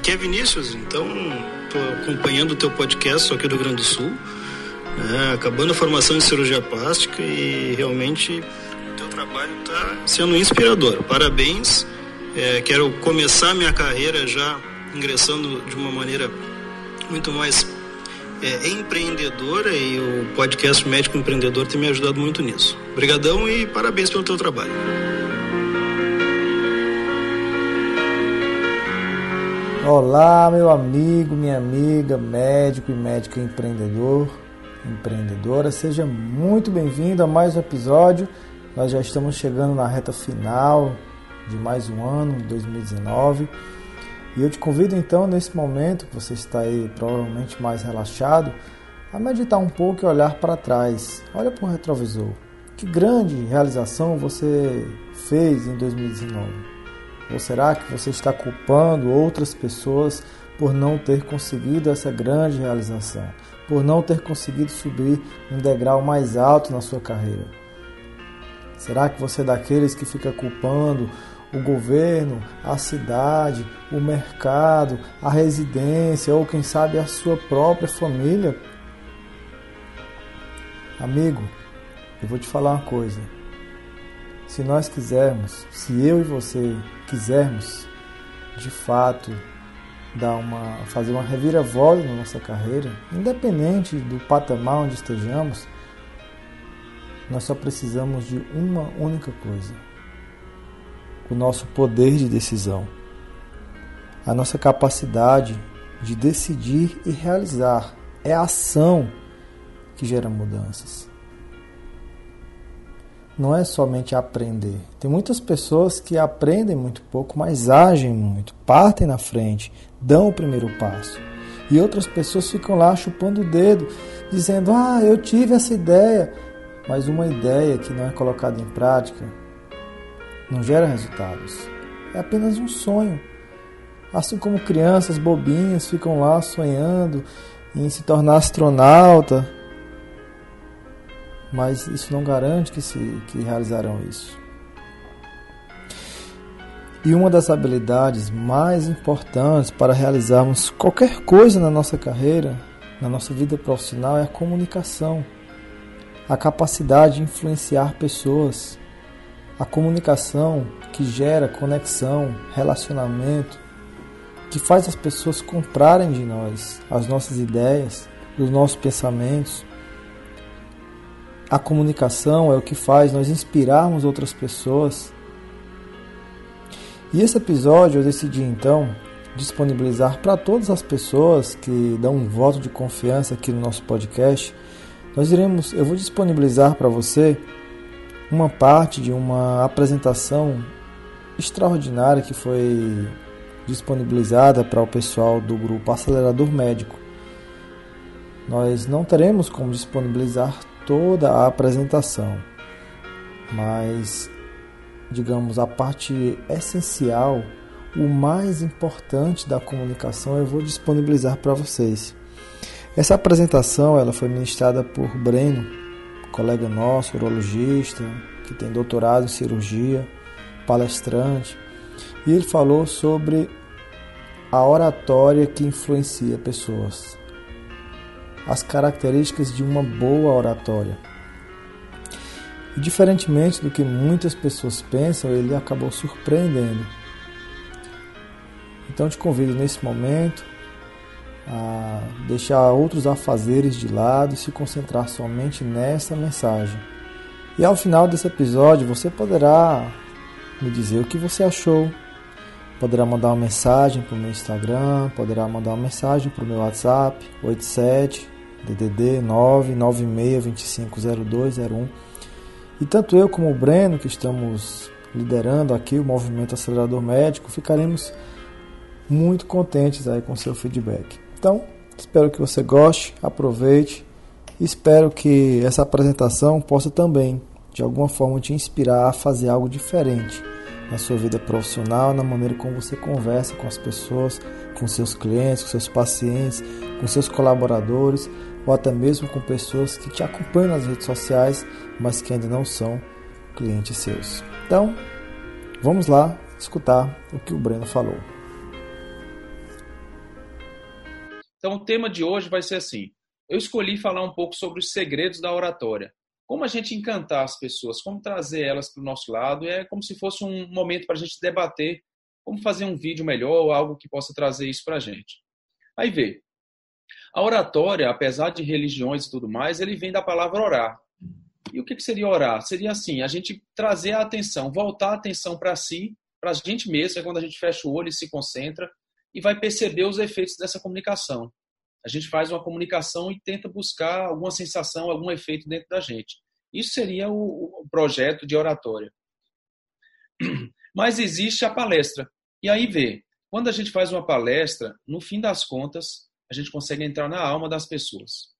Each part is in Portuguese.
aqui é Vinícius, então estou acompanhando o teu podcast só aqui do Rio Grande do Sul, né, acabando a formação em cirurgia plástica e realmente o teu trabalho está sendo inspirador. Parabéns, é, quero começar minha carreira já ingressando de uma maneira muito mais é, empreendedora e o podcast Médico Empreendedor tem me ajudado muito nisso. Obrigadão e parabéns pelo teu trabalho. Olá, meu amigo, minha amiga, médico e médica empreendedor, empreendedora, seja muito bem-vindo a mais um episódio. Nós já estamos chegando na reta final de mais um ano, 2019. E eu te convido então, nesse momento que você está aí provavelmente mais relaxado, a meditar um pouco e olhar para trás. Olha para o retrovisor. Que grande realização você fez em 2019? Ou será que você está culpando outras pessoas por não ter conseguido essa grande realização, por não ter conseguido subir um degrau mais alto na sua carreira? Será que você é daqueles que fica culpando o governo, a cidade, o mercado, a residência ou quem sabe a sua própria família? Amigo, eu vou te falar uma coisa. Se nós quisermos, se eu e você quisermos, de fato, dar uma, fazer uma reviravolta na nossa carreira, independente do patamar onde estejamos, nós só precisamos de uma única coisa: o nosso poder de decisão, a nossa capacidade de decidir e realizar. É a ação que gera mudanças não é somente aprender. Tem muitas pessoas que aprendem muito pouco, mas agem muito, partem na frente, dão o primeiro passo. E outras pessoas ficam lá chupando o dedo, dizendo: Ah, eu tive essa ideia. Mas uma ideia que não é colocada em prática não gera resultados. É apenas um sonho. Assim como crianças bobinhas ficam lá sonhando em se tornar astronauta, mas isso não garante que, se, que realizarão isso. E uma das habilidades mais importantes para realizarmos qualquer coisa na nossa carreira, na nossa vida profissional, é a comunicação, a capacidade de influenciar pessoas, a comunicação que gera conexão, relacionamento, que faz as pessoas comprarem de nós as nossas ideias, os nossos pensamentos, a comunicação é o que faz nós inspirarmos outras pessoas. E esse episódio eu decidi então disponibilizar para todas as pessoas que dão um voto de confiança aqui no nosso podcast. Nós iremos, eu vou disponibilizar para você uma parte de uma apresentação extraordinária que foi disponibilizada para o pessoal do grupo Acelerador Médico. Nós não teremos como disponibilizar toda a apresentação, mas digamos a parte essencial, o mais importante da comunicação eu vou disponibilizar para vocês. Essa apresentação ela foi ministrada por Breno, colega nosso, urologista, que tem doutorado em cirurgia, palestrante, e ele falou sobre a oratória que influencia pessoas as características de uma boa oratória. E, diferentemente do que muitas pessoas pensam, ele acabou surpreendendo. Então te convido nesse momento a deixar outros afazeres de lado e se concentrar somente nessa mensagem. E ao final desse episódio você poderá me dizer o que você achou. Poderá mandar uma mensagem para o meu Instagram, poderá mandar uma mensagem para o meu WhatsApp, 87 DDD 996250201. E tanto eu como o Breno, que estamos liderando aqui o movimento acelerador médico, ficaremos muito contentes aí com seu feedback. Então, espero que você goste, aproveite. Espero que essa apresentação possa também, de alguma forma, te inspirar a fazer algo diferente na sua vida profissional, na maneira como você conversa com as pessoas, com seus clientes, com seus pacientes, com seus colaboradores ou até mesmo com pessoas que te acompanham nas redes sociais, mas que ainda não são clientes seus. Então, vamos lá escutar o que o Breno falou. Então, o tema de hoje vai ser assim: eu escolhi falar um pouco sobre os segredos da oratória. Como a gente encantar as pessoas, como trazer elas para o nosso lado, é como se fosse um momento para a gente debater como fazer um vídeo melhor ou algo que possa trazer isso para a gente. Aí vê, a oratória, apesar de religiões e tudo mais, ele vem da palavra orar. E o que seria orar? Seria assim, a gente trazer a atenção, voltar a atenção para si, para a gente mesmo, é quando a gente fecha o olho e se concentra, e vai perceber os efeitos dessa comunicação. A gente faz uma comunicação e tenta buscar alguma sensação, algum efeito dentro da gente. Isso seria o, projeto de oratória. Mas existe a palestra. E aí vê, quando a gente faz uma palestra, no fim das contas, a gente consegue entrar na alma das pessoas.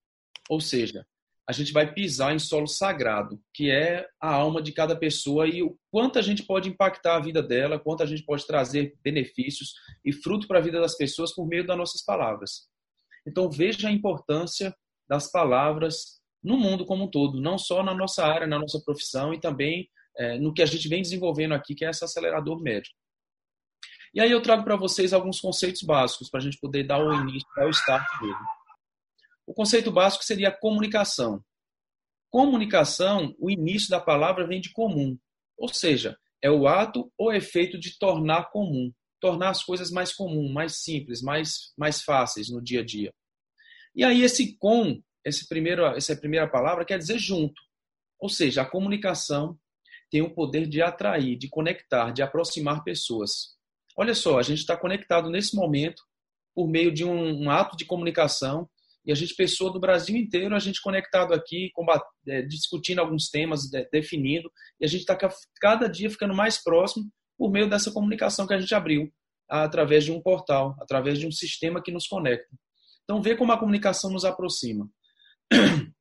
Ou seja, a gente vai pisar em solo sagrado, que é a alma de cada pessoa e o quanto a gente pode impactar a vida dela, quanto a gente pode trazer benefícios e fruto para a vida das pessoas por meio das nossas palavras. Então veja a importância das palavras no mundo como um todo, não só na nossa área, na nossa profissão e também é, no que a gente vem desenvolvendo aqui, que é esse acelerador médio. E aí eu trago para vocês alguns conceitos básicos para a gente poder dar o início, dar o start dele. O conceito básico seria comunicação. Comunicação, o início da palavra vem de comum, ou seja, é o ato ou efeito de tornar comum tornar as coisas mais comuns, mais simples, mais, mais fáceis no dia a dia. E aí esse com, esse primeiro, essa primeira palavra quer dizer junto. Ou seja, a comunicação tem o poder de atrair, de conectar, de aproximar pessoas. Olha só, a gente está conectado nesse momento por meio de um, um, ato de comunicação e a gente, pessoa do Brasil inteiro, a gente conectado aqui, combat, é, discutindo alguns temas, definindo, e a gente está cada dia ficando mais próximo por meio dessa comunicação que a gente abriu através de um portal, através de um sistema que nos conecta. Então, vê como a comunicação nos aproxima.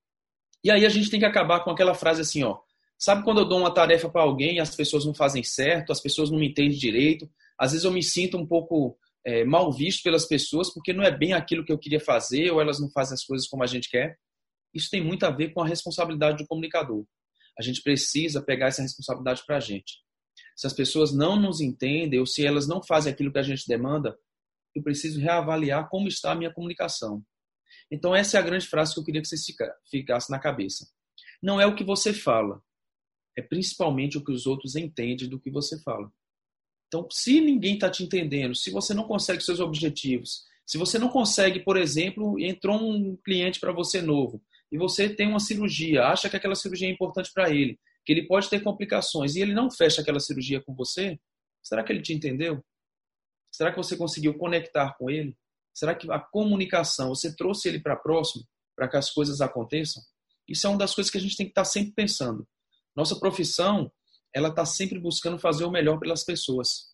E aí a gente tem que acabar com aquela frase assim, ó. Sabe quando eu dou uma tarefa para alguém as pessoas não fazem certo, as pessoas não me entendem direito? Às vezes eu me sinto um pouco é, mal visto pelas pessoas porque não é bem aquilo que eu queria fazer ou elas não fazem as coisas como a gente quer. Isso tem muito a ver com a responsabilidade do comunicador. A gente precisa pegar essa responsabilidade para a gente se as pessoas não nos entendem ou se elas não fazem aquilo que a gente demanda, eu preciso reavaliar como está a minha comunicação. Então, essa é a grande frase que eu queria que vocês ficassem na cabeça. Não é o que você fala, é principalmente o que os outros entendem do que você fala. Então, se ninguém está te entendendo, se você não consegue seus objetivos, se você não consegue, por exemplo, entrou um cliente para você novo e você tem uma cirurgia, acha que aquela cirurgia é importante para ele, que ele pode ter complicações e ele não fecha aquela cirurgia com você, será que ele te entendeu? Será que você conseguiu conectar com ele? Será que a comunicação, você trouxe ele para próximo, para que as coisas aconteçam? Isso é uma das coisas que a gente tem que estar tá sempre pensando. Nossa profissão, ela está sempre buscando fazer o melhor pelas pessoas.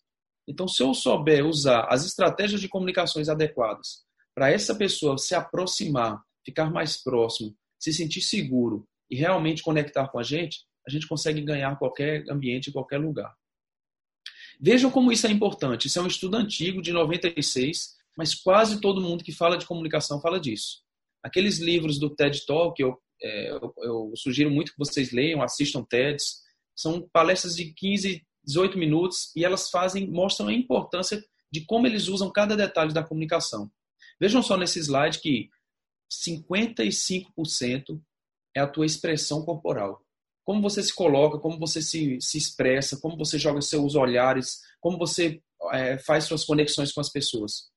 Então, se eu souber usar as estratégias de comunicações adequadas para essa pessoa se aproximar, ficar mais próximo, se sentir seguro e realmente conectar com a gente, a gente consegue ganhar qualquer ambiente, qualquer lugar. Vejam como isso é importante. Isso é um estudo antigo, de 96, mas quase todo mundo que fala de comunicação fala disso. Aqueles livros do TED Talk, eu, é, eu, eu sugiro muito que vocês leiam, assistam TEDs. São palestras de 15, 18 minutos e elas fazem, mostram a importância de como eles usam cada detalhe da comunicação. Vejam só nesse slide que 55% é a tua expressão corporal como você se coloca, como você se, se expressa, como você joga seus olhares, como você é, faz suas conexões com as pessoas.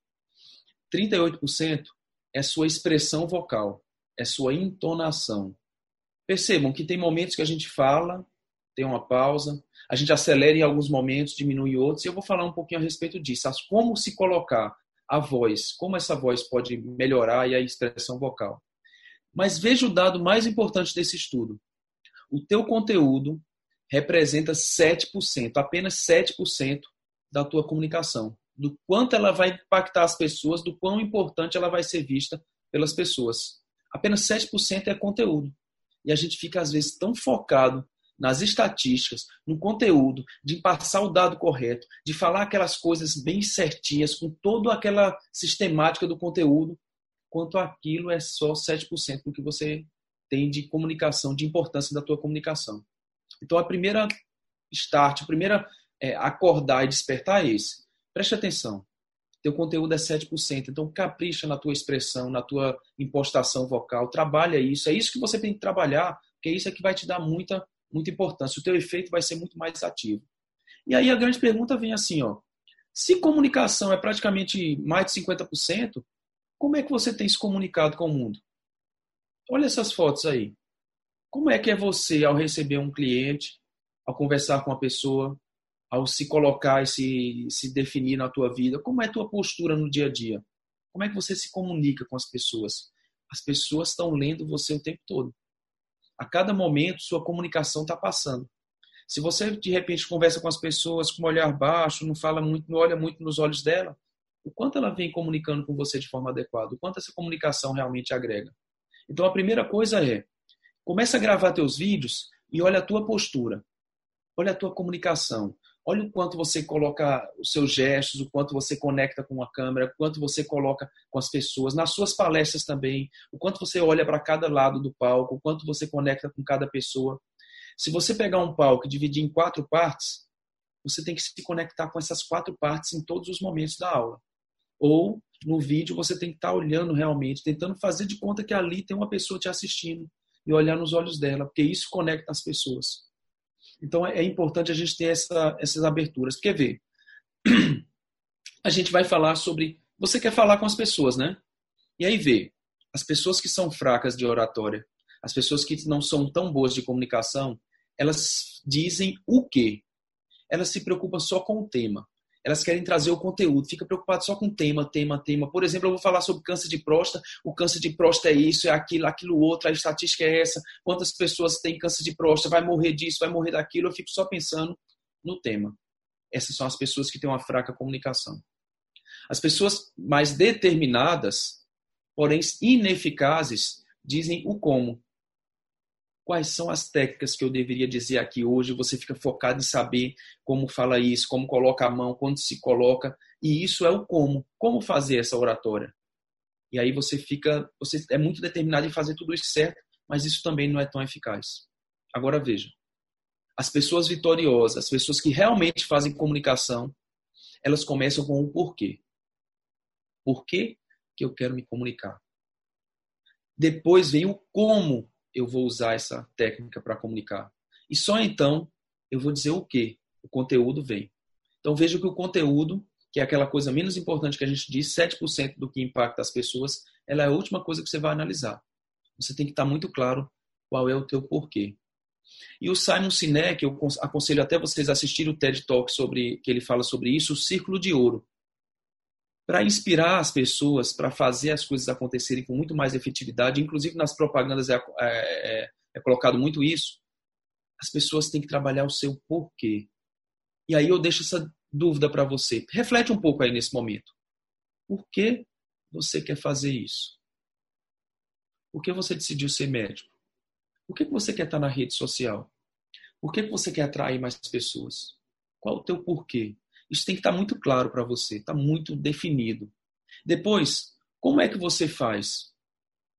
38% é sua expressão vocal, é sua entonação. Percebam que tem momentos que a gente fala, tem uma pausa, a gente acelera em alguns momentos, diminui outros, e eu vou falar um pouquinho a respeito disso. Como se colocar a voz, como essa voz pode melhorar e a expressão vocal. Mas veja o dado mais importante desse estudo o teu conteúdo representa 7%, apenas 7% da tua comunicação, do quanto ela vai impactar as pessoas, do quão importante ela vai ser vista pelas pessoas. Apenas 7% é conteúdo. E a gente fica, às vezes, tão focado nas estatísticas, no conteúdo, de passar o dado correto, de falar aquelas coisas bem certinhas, com toda aquela sistemática do conteúdo, quanto aquilo é só 7% do que você tem de comunicação, de importância da tua comunicação. Então, a primeira start, a primeira é, acordar e despertar é esse. Preste atenção. teu conteúdo é 7%. Então capricha na tua expressão, na tua impostação vocal, trabalha isso. É isso que você tem que trabalhar, porque isso é que vai te dar muita, muita importância. O teu efeito vai ser muito mais ativo. E aí a grande pergunta vem assim, ó. Se comunicação é praticamente mais de 50%, como é que você tem se comunicado com o mundo? Olha essas fotos aí. Como é que é você ao receber um cliente, ao conversar com uma pessoa, ao se colocar e se, se definir na tua vida? Como é a tua postura no dia a dia? Como é que você se comunica com as pessoas? As pessoas estão lendo você o tempo todo. A cada momento, sua comunicação está passando. Se você de repente conversa com as pessoas com um olhar baixo, não fala muito, não olha muito nos olhos dela, o quanto ela vem comunicando com você de forma adequada, o quanto essa comunicação realmente agrega. Então a primeira coisa é, começa a gravar teus vídeos e olha a tua postura. Olha a tua comunicação. Olha o quanto você coloca os seus gestos, o quanto você conecta com a câmera, o quanto você coloca com as pessoas, nas suas palestras também, o quanto você olha para cada lado do palco, o quanto você conecta com cada pessoa. Se você pegar um palco e dividir em quatro partes, você tem que se conectar com essas quatro partes em todos os momentos da aula. Ou no vídeo você tem que estar olhando realmente, tentando fazer de conta que ali tem uma pessoa te assistindo e olhar nos olhos dela, porque isso conecta as pessoas. Então é importante a gente ter essa, essas aberturas. Porque ver, a gente vai falar sobre. Você quer falar com as pessoas, né? E aí vê, as pessoas que são fracas de oratória, as pessoas que não são tão boas de comunicação, elas dizem o quê? Elas se preocupam só com o tema. Elas querem trazer o conteúdo, fica preocupado só com tema, tema, tema. Por exemplo, eu vou falar sobre câncer de próstata, o câncer de próstata é isso, é aquilo, aquilo outro, a estatística é essa, quantas pessoas têm câncer de próstata, vai morrer disso, vai morrer daquilo, eu fico só pensando no tema. Essas são as pessoas que têm uma fraca comunicação. As pessoas mais determinadas, porém ineficazes, dizem o como quais são as técnicas que eu deveria dizer aqui hoje. Você fica focado em saber como fala isso, como coloca a mão, quando se coloca, e isso é o como. Como fazer essa oratória? E aí você fica, você é muito determinado em fazer tudo isso certo, mas isso também não é tão eficaz. Agora veja, as pessoas vitoriosas, as pessoas que realmente fazem comunicação, elas começam com o porquê. Por que eu quero me comunicar? Depois vem o como eu vou usar essa técnica para comunicar. E só então eu vou dizer o que o conteúdo vem. Então veja que o conteúdo, que é aquela coisa menos importante que a gente diz, 7% do que impacta as pessoas, ela é a última coisa que você vai analisar. Você tem que estar muito claro qual é o teu porquê. E o Simon Sinek, eu aconselho até vocês assistirem o TED Talk sobre que ele fala sobre isso, o círculo de ouro para inspirar as pessoas para fazer as coisas acontecerem com muito mais efetividade, inclusive nas propagandas é, é, é, é, colocado muito isso, as pessoas têm que trabalhar o seu porquê. E aí eu deixo essa dúvida para você. Reflete um pouco aí nesse momento. Por que você quer fazer isso? Por que você decidiu ser médico? Por que você quer estar na rede social? Por que você quer atrair mais pessoas? Qual o teu porquê? Isso tem que estar muito claro para você, está muito definido. Depois, como é que você faz?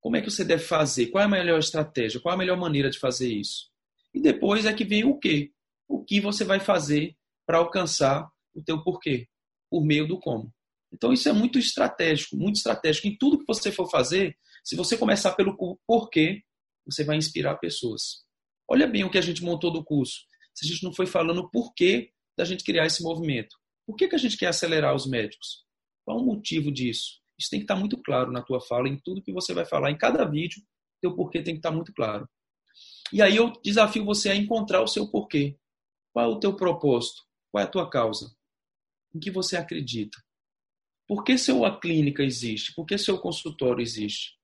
Como é que você deve fazer? Qual é a melhor estratégia? Qual é a melhor maneira de fazer isso? E depois é que vem o quê? O que você vai fazer para alcançar o teu porquê? Por meio do como. Então isso é muito estratégico, muito estratégico. Em tudo que você for fazer, se você começar pelo porquê, você vai inspirar pessoas. Olha bem o que a gente montou do curso. Se a gente não foi falando porquê da gente criar esse movimento. Por que, que a gente quer acelerar os médicos? Qual o motivo disso? Isso tem que estar muito claro na tua fala, em tudo que você vai falar, em cada vídeo, teu porquê tem que estar muito claro. E aí eu desafio você a encontrar o seu porquê. Qual é o teu propósito? Qual é a tua causa? Em que você acredita? Por que sua clínica existe? Por que seu consultório existe?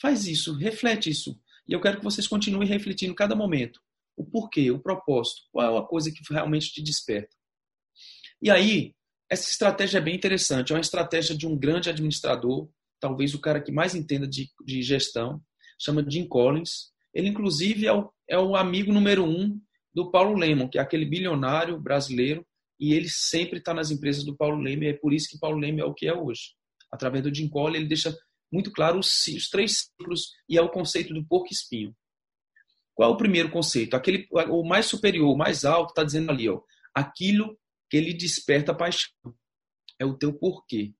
Faz isso, reflete isso. E eu quero que vocês continuem refletindo cada momento o porquê, o propósito, qual é a coisa que realmente te desperta. E aí, essa estratégia é bem interessante, é uma estratégia de um grande administrador, talvez o cara que mais entenda de, de gestão, chama Jim Collins. Ele, inclusive, é o, é o amigo número um do Paulo Lemon, que é aquele bilionário brasileiro, e ele sempre está nas empresas do Paulo Leme, e é por isso que Paulo Leme é o que é hoje. Através do Jim Collins, ele deixa muito claro os, os três ciclos e é o conceito do porco espinho. Qual é o primeiro conceito? Aquele, o mais superior, o mais alto, está dizendo ali, ó, aquilo que ele desperta paixão. é o teu porquê.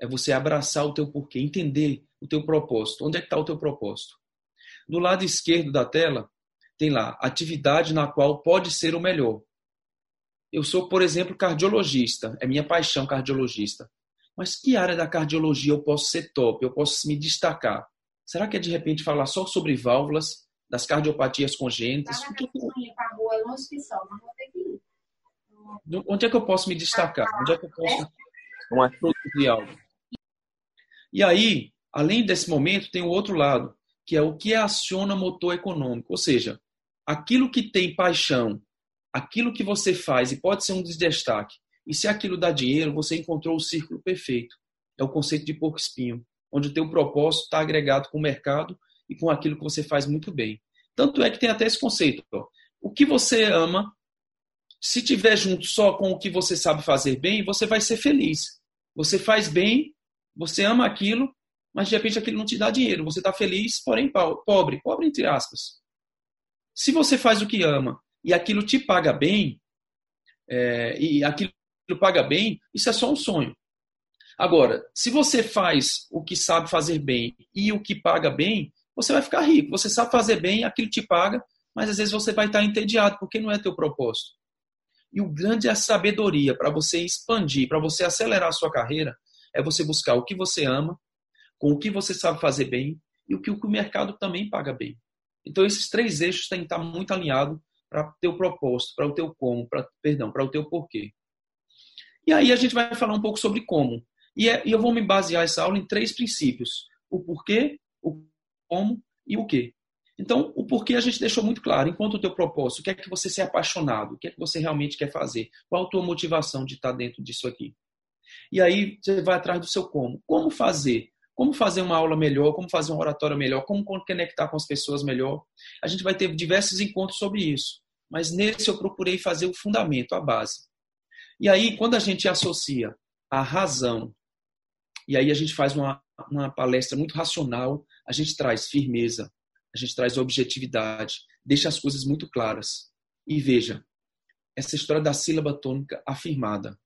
É você abraçar o teu porquê, entender o teu propósito. Onde é que está o teu propósito? No lado esquerdo da tela, tem lá atividade na qual pode ser o melhor. Eu sou, por exemplo, cardiologista, é minha paixão cardiologista. Mas que área da cardiologia eu posso ser top, eu posso me destacar? Será que é de repente falar só sobre válvulas, das cardiopatias congênitas? Onde é que eu posso me destacar? Onde é que eu posso produzir algo? E aí, além desse momento, tem o outro lado, que é o que aciona motor econômico, ou seja, aquilo que tem paixão, aquilo que você faz e pode ser um destaque, e se aquilo dá dinheiro, você encontrou o círculo perfeito. É o conceito de porco espinho, onde o teu propósito está agregado com o mercado e com aquilo que você faz muito bem. Tanto é que tem até esse conceito. Ó. O que você ama, se tiver junto só com o que você sabe fazer bem, você vai ser feliz. Você faz bem, você ama aquilo, mas de repente aquilo não te dá dinheiro. Você está feliz, porém pobre. Pobre entre aspas. Se você faz o que ama e aquilo te paga bem, é, e aquilo paga bem, isso é só um sonho. Agora, se você faz o que sabe fazer bem e o que paga bem, você vai ficar rico. Você sabe fazer bem, aquilo te paga, mas às vezes você vai estar entediado, porque não é teu propósito. E o grande é a sabedoria para você expandir, para você acelerar a sua carreira, é você buscar o que você ama, com o que você sabe fazer bem e o que o mercado também paga bem. Então esses três eixos têm que estar muito alinhados para o teu propósito, para o teu como, pra, perdão, para o teu porquê. E aí a gente vai falar um pouco sobre como. E, é, e eu vou me basear essa aula em três princípios: o porquê, o como e o quê. Então, o porquê a gente deixou muito claro. Enquanto o teu propósito, o que é que você é apaixonado? O que é que você realmente quer fazer? Qual a tua motivação de estar dentro disso aqui? E aí você vai atrás do seu como. Como fazer? Como fazer uma aula melhor? Como fazer um oratório melhor? Como conectar com as pessoas melhor? A gente vai ter diversos encontros sobre isso. Mas nesse eu procurei fazer o fundamento, a base. E aí, quando a gente associa a razão, e aí a gente faz uma, uma palestra muito racional, a gente traz firmeza, a gente traz objetividade, deixa as coisas muito claras. E veja, essa história da sílaba tônica afirmada.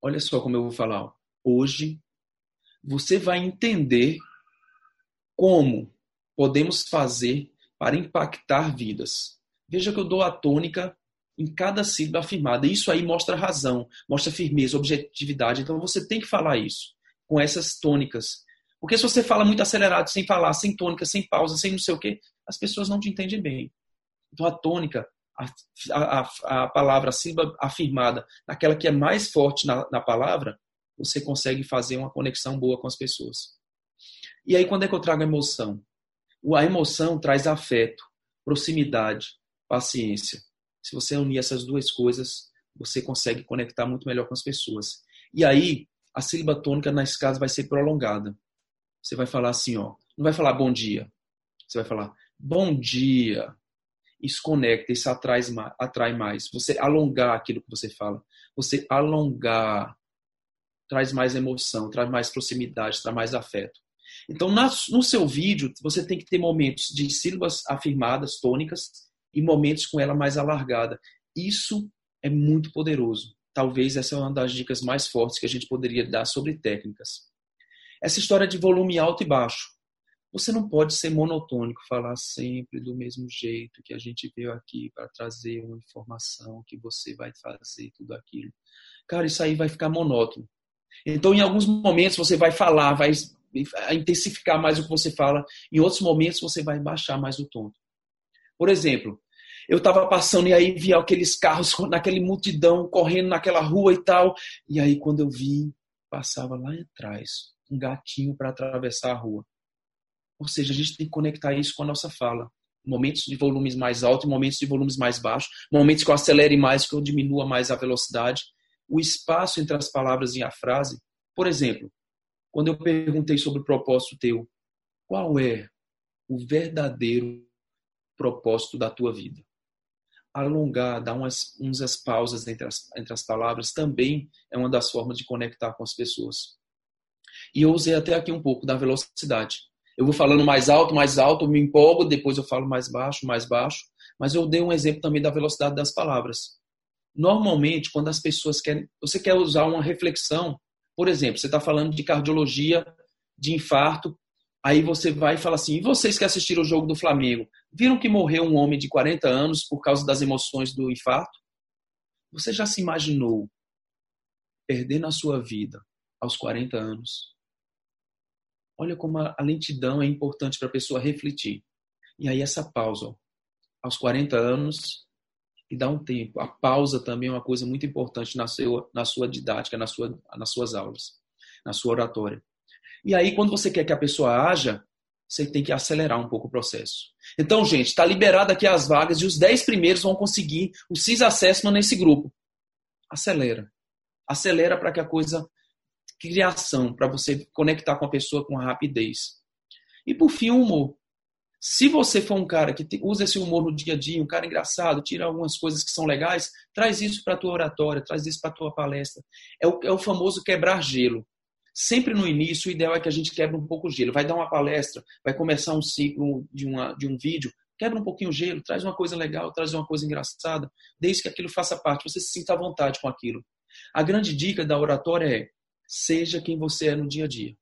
Olha só como eu vou falar. Hoje, você vai entender como podemos fazer para impactar vidas. Veja que eu dou a tônica em cada sílaba afirmada. Isso aí mostra razão, mostra firmeza, objetividade. Então você tem que falar isso com essas tônicas. Porque se você fala muito acelerado, sem falar, sem tônica, sem pausa, sem não sei o quê, as pessoas não te entendem bem. Então a tônica, a, a, a palavra, a sílaba afirmada, naquela que é mais forte na, na palavra, você consegue fazer uma conexão boa com as pessoas. E aí, quando é que eu trago a emoção? A emoção traz afeto, proximidade, paciência. Se você unir essas duas coisas, você consegue conectar muito melhor com as pessoas. E aí, a sílaba tônica na escala vai ser prolongada. Você vai falar assim, ó, não vai falar bom dia. Você vai falar bom dia. Isso conecta, isso atrai, atrai mais. Você alongar aquilo que você fala. Você alongar traz mais emoção, traz mais proximidade, traz mais afeto. Então, no seu vídeo, você tem que ter momentos de sílabas afirmadas, tônicas, e momentos com ela mais alargada. Isso é muito poderoso. Talvez essa é uma das dicas mais fortes que a gente poderia dar sobre técnicas. Essa história de volume alto e baixo. Você não pode ser monotônico, falar sempre do mesmo jeito que a gente veio aqui para trazer uma informação que você vai fazer tudo aquilo. Cara, isso aí vai ficar monótono. Então, em alguns momentos você vai falar, vai intensificar mais o que você fala, em outros momentos você vai baixar mais o tom. Por exemplo, eu estava passando e aí via aqueles carros naquele multidão correndo naquela rua e tal. E aí quando eu vi, passava lá atrás um gatinho para atravessar a rua. Ou seja, a gente tem que conectar isso com a nossa fala. Momentos de volumes mais altos, momentos de volumes mais baixos, momentos que eu acelere mais, que eu diminua mais a velocidade. O espaço entre as palavras e a frase. Por exemplo, quando eu perguntei sobre o propósito teu, qual é o verdadeiro propósito da tua vida? alongar, dar umas, umas pausas entre as, entre as palavras também é uma das formas de conectar com as pessoas. E eu usei até aqui um pouco da velocidade. Eu vou falando mais alto, mais alto, me empolgo, depois eu falo mais baixo, mais baixo. Mas eu dei um exemplo também da velocidade das palavras. Normalmente, quando as pessoas querem. Você quer usar uma reflexão, Por exemplo, você está falando de cardiologia, de infarto, aí você vai e fala assim: e vocês que assistiram o jogo do Flamengo, viram que morreu um homem de 40 anos por causa das emoções do infarto? Você já se imaginou perdendo a sua vida aos 40 anos? Olha como a lentidão é importante para a pessoa refletir. E aí essa pausa, aos 40 anos, e dá um tempo. A pausa também é uma coisa muito importante na sua, na sua didática, na sua, nas suas aulas, na sua oratória. E aí, quando você quer que a pessoa haja, você tem que acelerar um pouco o processo. Então, gente, está liberado aqui as vagas e os 10 primeiros vão conseguir o CIS Assessment nesse grupo. Acelera. Acelera para que a coisa criação, para você conectar com a pessoa com rapidez. E por fim, o humor. Se você for um cara que usa esse humor no dia a dia, um cara engraçado, tira algumas coisas que são legais, traz isso para tua oratória, traz isso para tua palestra. É o, é o famoso quebrar gelo. Sempre no início, o ideal é que a gente quebre um pouco o gelo. Vai dar uma palestra, vai começar um ciclo de, uma, de um vídeo, quebra um pouquinho o gelo, traz uma coisa legal, traz uma coisa engraçada, desde que aquilo faça parte, você se sinta à vontade com aquilo. A grande dica da oratória é: seja quem você é no dia a dia.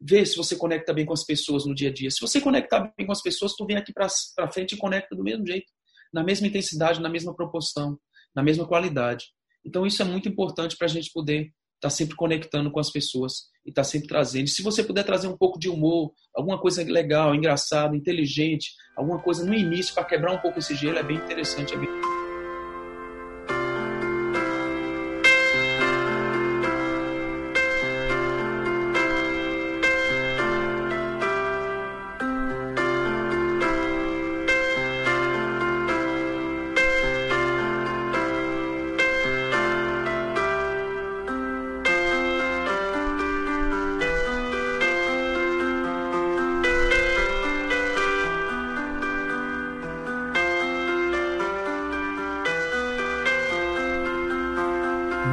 Vê se você conecta bem com as pessoas no dia a dia. Se você conectar bem com as pessoas, tu vem aqui para frente e conecta do mesmo jeito, na mesma intensidade, na mesma proporção, na mesma qualidade. Então isso é muito importante para a gente poder estar tá sempre conectando com as pessoas e estar tá sempre trazendo. Se você puder trazer um pouco de humor, alguma coisa legal, engraçada, inteligente, alguma coisa no início para quebrar um pouco esse gelo, é bem interessante. É bem...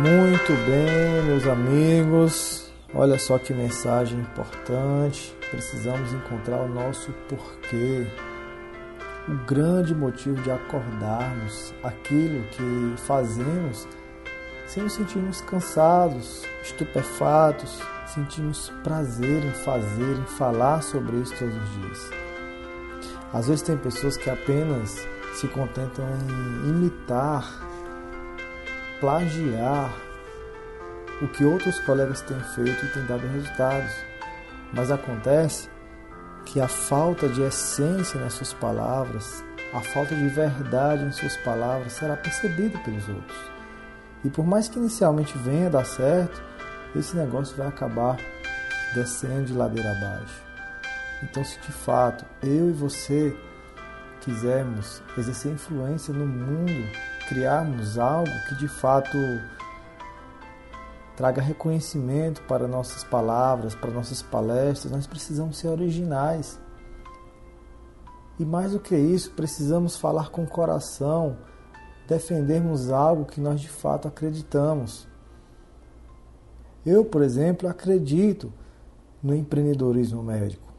Muito bem, meus amigos. Olha só que mensagem importante. Precisamos encontrar o nosso porquê. O grande motivo de acordarmos, aquilo que fazemos sem nos sentirmos cansados, estupefatos, sentimos prazer em fazer, em falar sobre isso todos os dias. Às vezes tem pessoas que apenas se contentam em imitar plagiar o que outros colegas têm feito e têm dado resultados. Mas acontece que a falta de essência nas suas palavras, a falta de verdade em suas palavras será percebida pelos outros. E por mais que inicialmente venha dar certo, esse negócio vai acabar descendo de ladeira abaixo. Então, se de fato eu e você quisermos exercer influência no mundo criarmos algo que de fato traga reconhecimento para nossas palavras, para nossas palestras, nós precisamos ser originais. E mais do que isso, precisamos falar com o coração, defendermos algo que nós de fato acreditamos. Eu, por exemplo, acredito no empreendedorismo médico.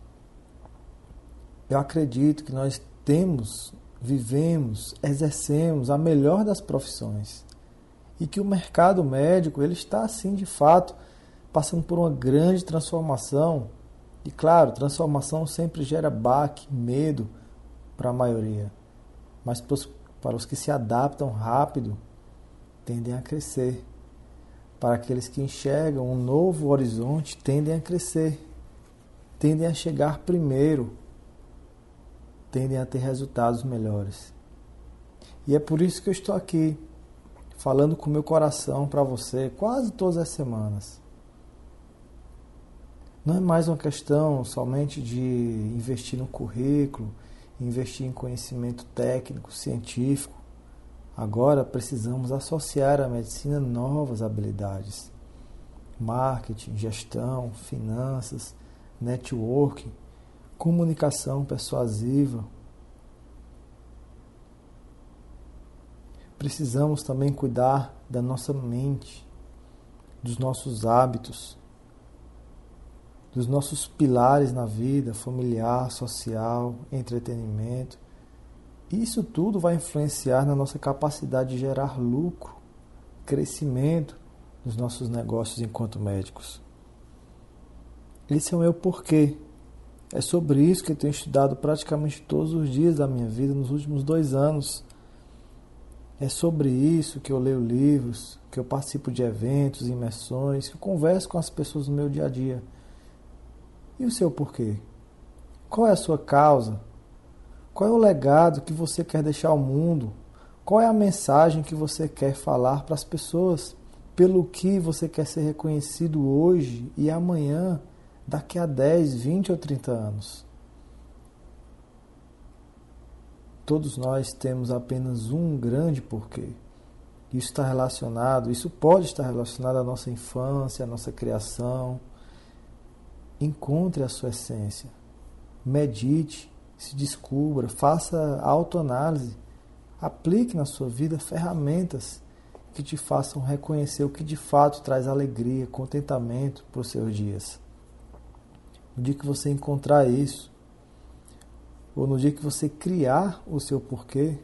Eu acredito que nós temos vivemos, exercemos a melhor das profissões. E que o mercado médico ele está assim de fato passando por uma grande transformação. E claro transformação sempre gera baque medo para a maioria. Mas para os que se adaptam rápido tendem a crescer. Para aqueles que enxergam um novo horizonte tendem a crescer. Tendem a chegar primeiro tendem a ter resultados melhores. E é por isso que eu estou aqui, falando com meu coração para você quase todas as semanas. Não é mais uma questão somente de investir no currículo, investir em conhecimento técnico, científico. Agora precisamos associar à medicina novas habilidades: marketing, gestão, finanças, networking, comunicação persuasiva. Precisamos também cuidar da nossa mente, dos nossos hábitos, dos nossos pilares na vida, familiar, social, entretenimento. Isso tudo vai influenciar na nossa capacidade de gerar lucro, crescimento nos nossos negócios enquanto médicos. Esse é o meu porquê. É sobre isso que eu tenho estudado praticamente todos os dias da minha vida nos últimos dois anos. É sobre isso que eu leio livros, que eu participo de eventos, imersões, que eu converso com as pessoas no meu dia a dia. E o seu porquê? Qual é a sua causa? Qual é o legado que você quer deixar ao mundo? Qual é a mensagem que você quer falar para as pessoas? Pelo que você quer ser reconhecido hoje e amanhã, daqui a 10, 20 ou 30 anos? Todos nós temos apenas um grande porquê. Isso está relacionado, isso pode estar relacionado à nossa infância, à nossa criação. Encontre a sua essência. Medite, se descubra, faça autoanálise Aplique na sua vida ferramentas que te façam reconhecer o que de fato traz alegria, contentamento para os seus dias. No dia que você encontrar isso, ou no dia que você criar o seu porquê,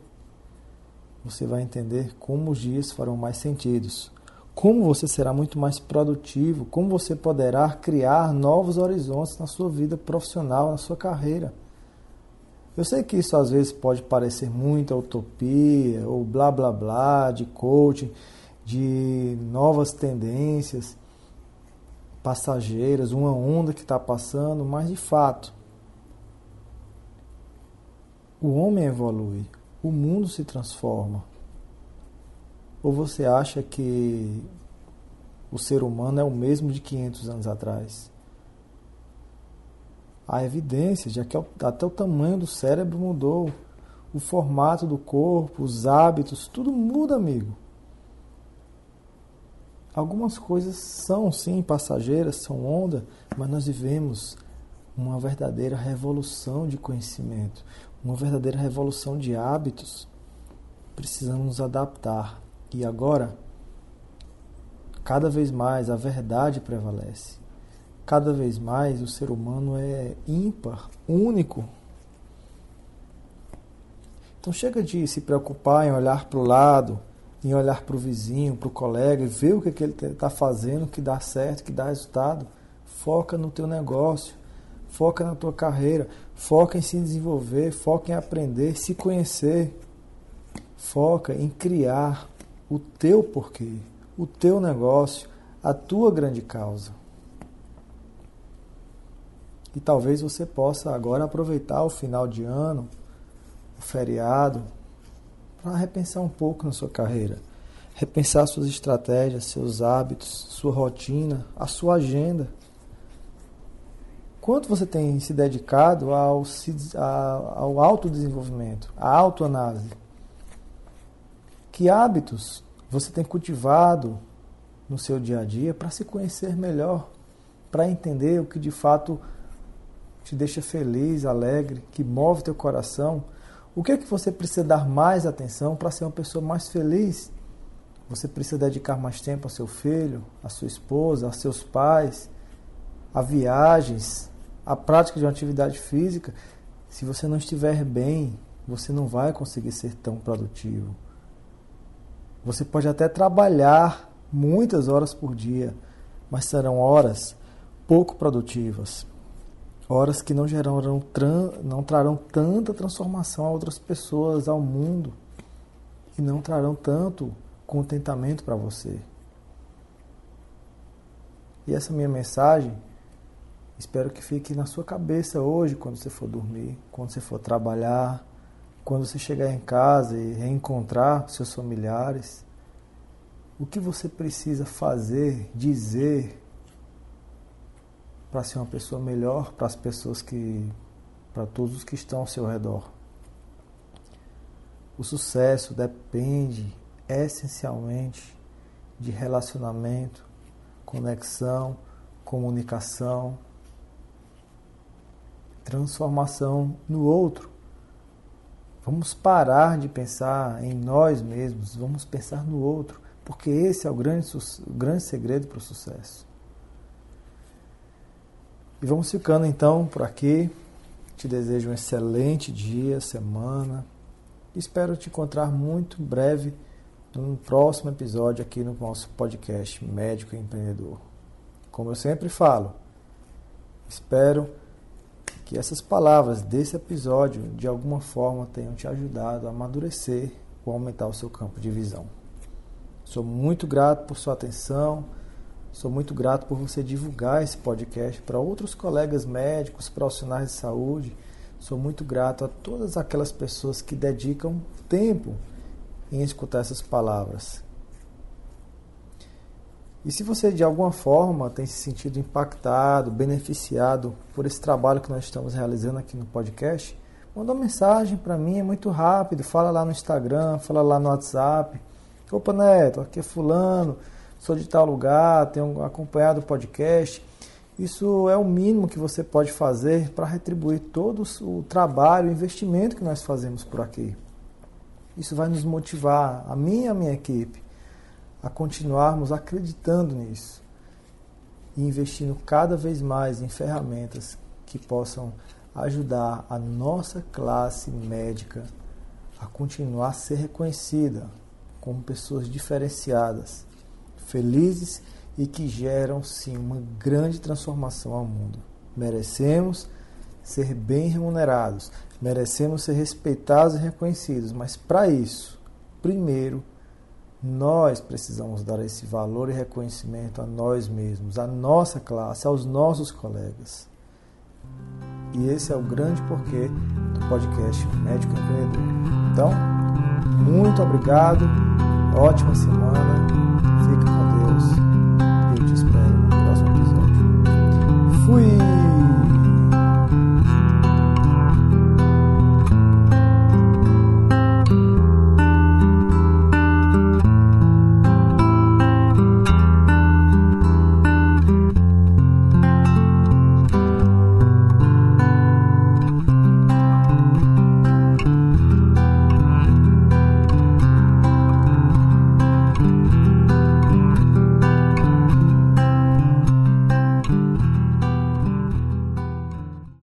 você vai entender como os dias farão mais sentidos, como você será muito mais produtivo, como você poderá criar novos horizontes na sua vida profissional, na sua carreira. Eu sei que isso às vezes pode parecer muita utopia ou blá blá blá de coaching, de novas tendências passageiras, uma onda que está passando, mas de fato o homem evolui, o mundo se transforma. Ou você acha que o ser humano é o mesmo de 500 anos atrás? há evidências de que até o tamanho do cérebro mudou, o formato do corpo, os hábitos, tudo muda, amigo. Algumas coisas são sim passageiras, são onda, mas nós vivemos uma verdadeira revolução de conhecimento, uma verdadeira revolução de hábitos. Precisamos nos adaptar. E agora, cada vez mais a verdade prevalece cada vez mais o ser humano é ímpar, único. Então chega de se preocupar em olhar para o lado, em olhar para o vizinho, para o colega e ver o que, que ele está fazendo que dá certo, que dá resultado. Foca no teu negócio, foca na tua carreira, foca em se desenvolver, foca em aprender, se conhecer, foca em criar o teu porquê, o teu negócio, a tua grande causa. E talvez você possa agora aproveitar o final de ano, o feriado, para repensar um pouco na sua carreira. Repensar suas estratégias, seus hábitos, sua rotina, a sua agenda. Quanto você tem se dedicado ao, ao autodesenvolvimento, à autoanálise? Que hábitos você tem cultivado no seu dia a dia para se conhecer melhor, para entender o que de fato te deixa feliz, alegre, que move teu coração, o que é que você precisa dar mais atenção para ser uma pessoa mais feliz? Você precisa dedicar mais tempo ao seu filho, à sua esposa, aos seus pais, a viagens, a prática de uma atividade física. Se você não estiver bem, você não vai conseguir ser tão produtivo. Você pode até trabalhar muitas horas por dia, mas serão horas pouco produtivas horas que não gerarão, não trarão tanta transformação a outras pessoas, ao mundo, e não trarão tanto contentamento para você. E essa minha mensagem, espero que fique na sua cabeça hoje, quando você for dormir, quando você for trabalhar, quando você chegar em casa e reencontrar seus familiares. O que você precisa fazer, dizer, para ser uma pessoa melhor para as pessoas que para todos os que estão ao seu redor. O sucesso depende essencialmente de relacionamento, conexão, comunicação, transformação no outro. Vamos parar de pensar em nós mesmos, vamos pensar no outro, porque esse é o grande, o grande segredo para o sucesso. E vamos ficando então por aqui. Te desejo um excelente dia, semana. Espero te encontrar muito breve num próximo episódio aqui no nosso podcast Médico e Empreendedor. Como eu sempre falo, espero que essas palavras desse episódio de alguma forma tenham te ajudado a amadurecer ou aumentar o seu campo de visão. Sou muito grato por sua atenção, sou muito grato por você divulgar esse podcast para outros colegas médicos, profissionais de saúde. Sou muito grato a todas aquelas pessoas que dedicam tempo em escutar essas palavras. E se você de alguma forma tem se sentido impactado, beneficiado por esse trabalho que nós estamos realizando aqui no podcast, manda uma mensagem para mim, é muito rápido, fala lá no Instagram, fala lá no WhatsApp. Opa, Neto, aqui é fulano, sou de tal lugar, tenho acompanhado o podcast. Isso é o mínimo que você pode fazer para retribuir todo o trabalho, o investimento que nós fazemos por aqui. Isso vai nos motivar, a mim e a minha equipe, a continuarmos acreditando nisso e investindo cada vez mais em ferramentas que possam ajudar a nossa classe médica a continuar a ser reconhecida como pessoas diferenciadas, felizes e que geram sim uma grande transformação ao mundo. Merecemos ser bem remunerados, merecemos ser respeitados e reconhecidos, mas para isso, primeiro, nós precisamos dar esse valor e reconhecimento a nós mesmos, à nossa classe, aos nossos colegas. E esse é o grande porquê do podcast Médico Empreendedor. Então, muito obrigado, ótima semana, fica com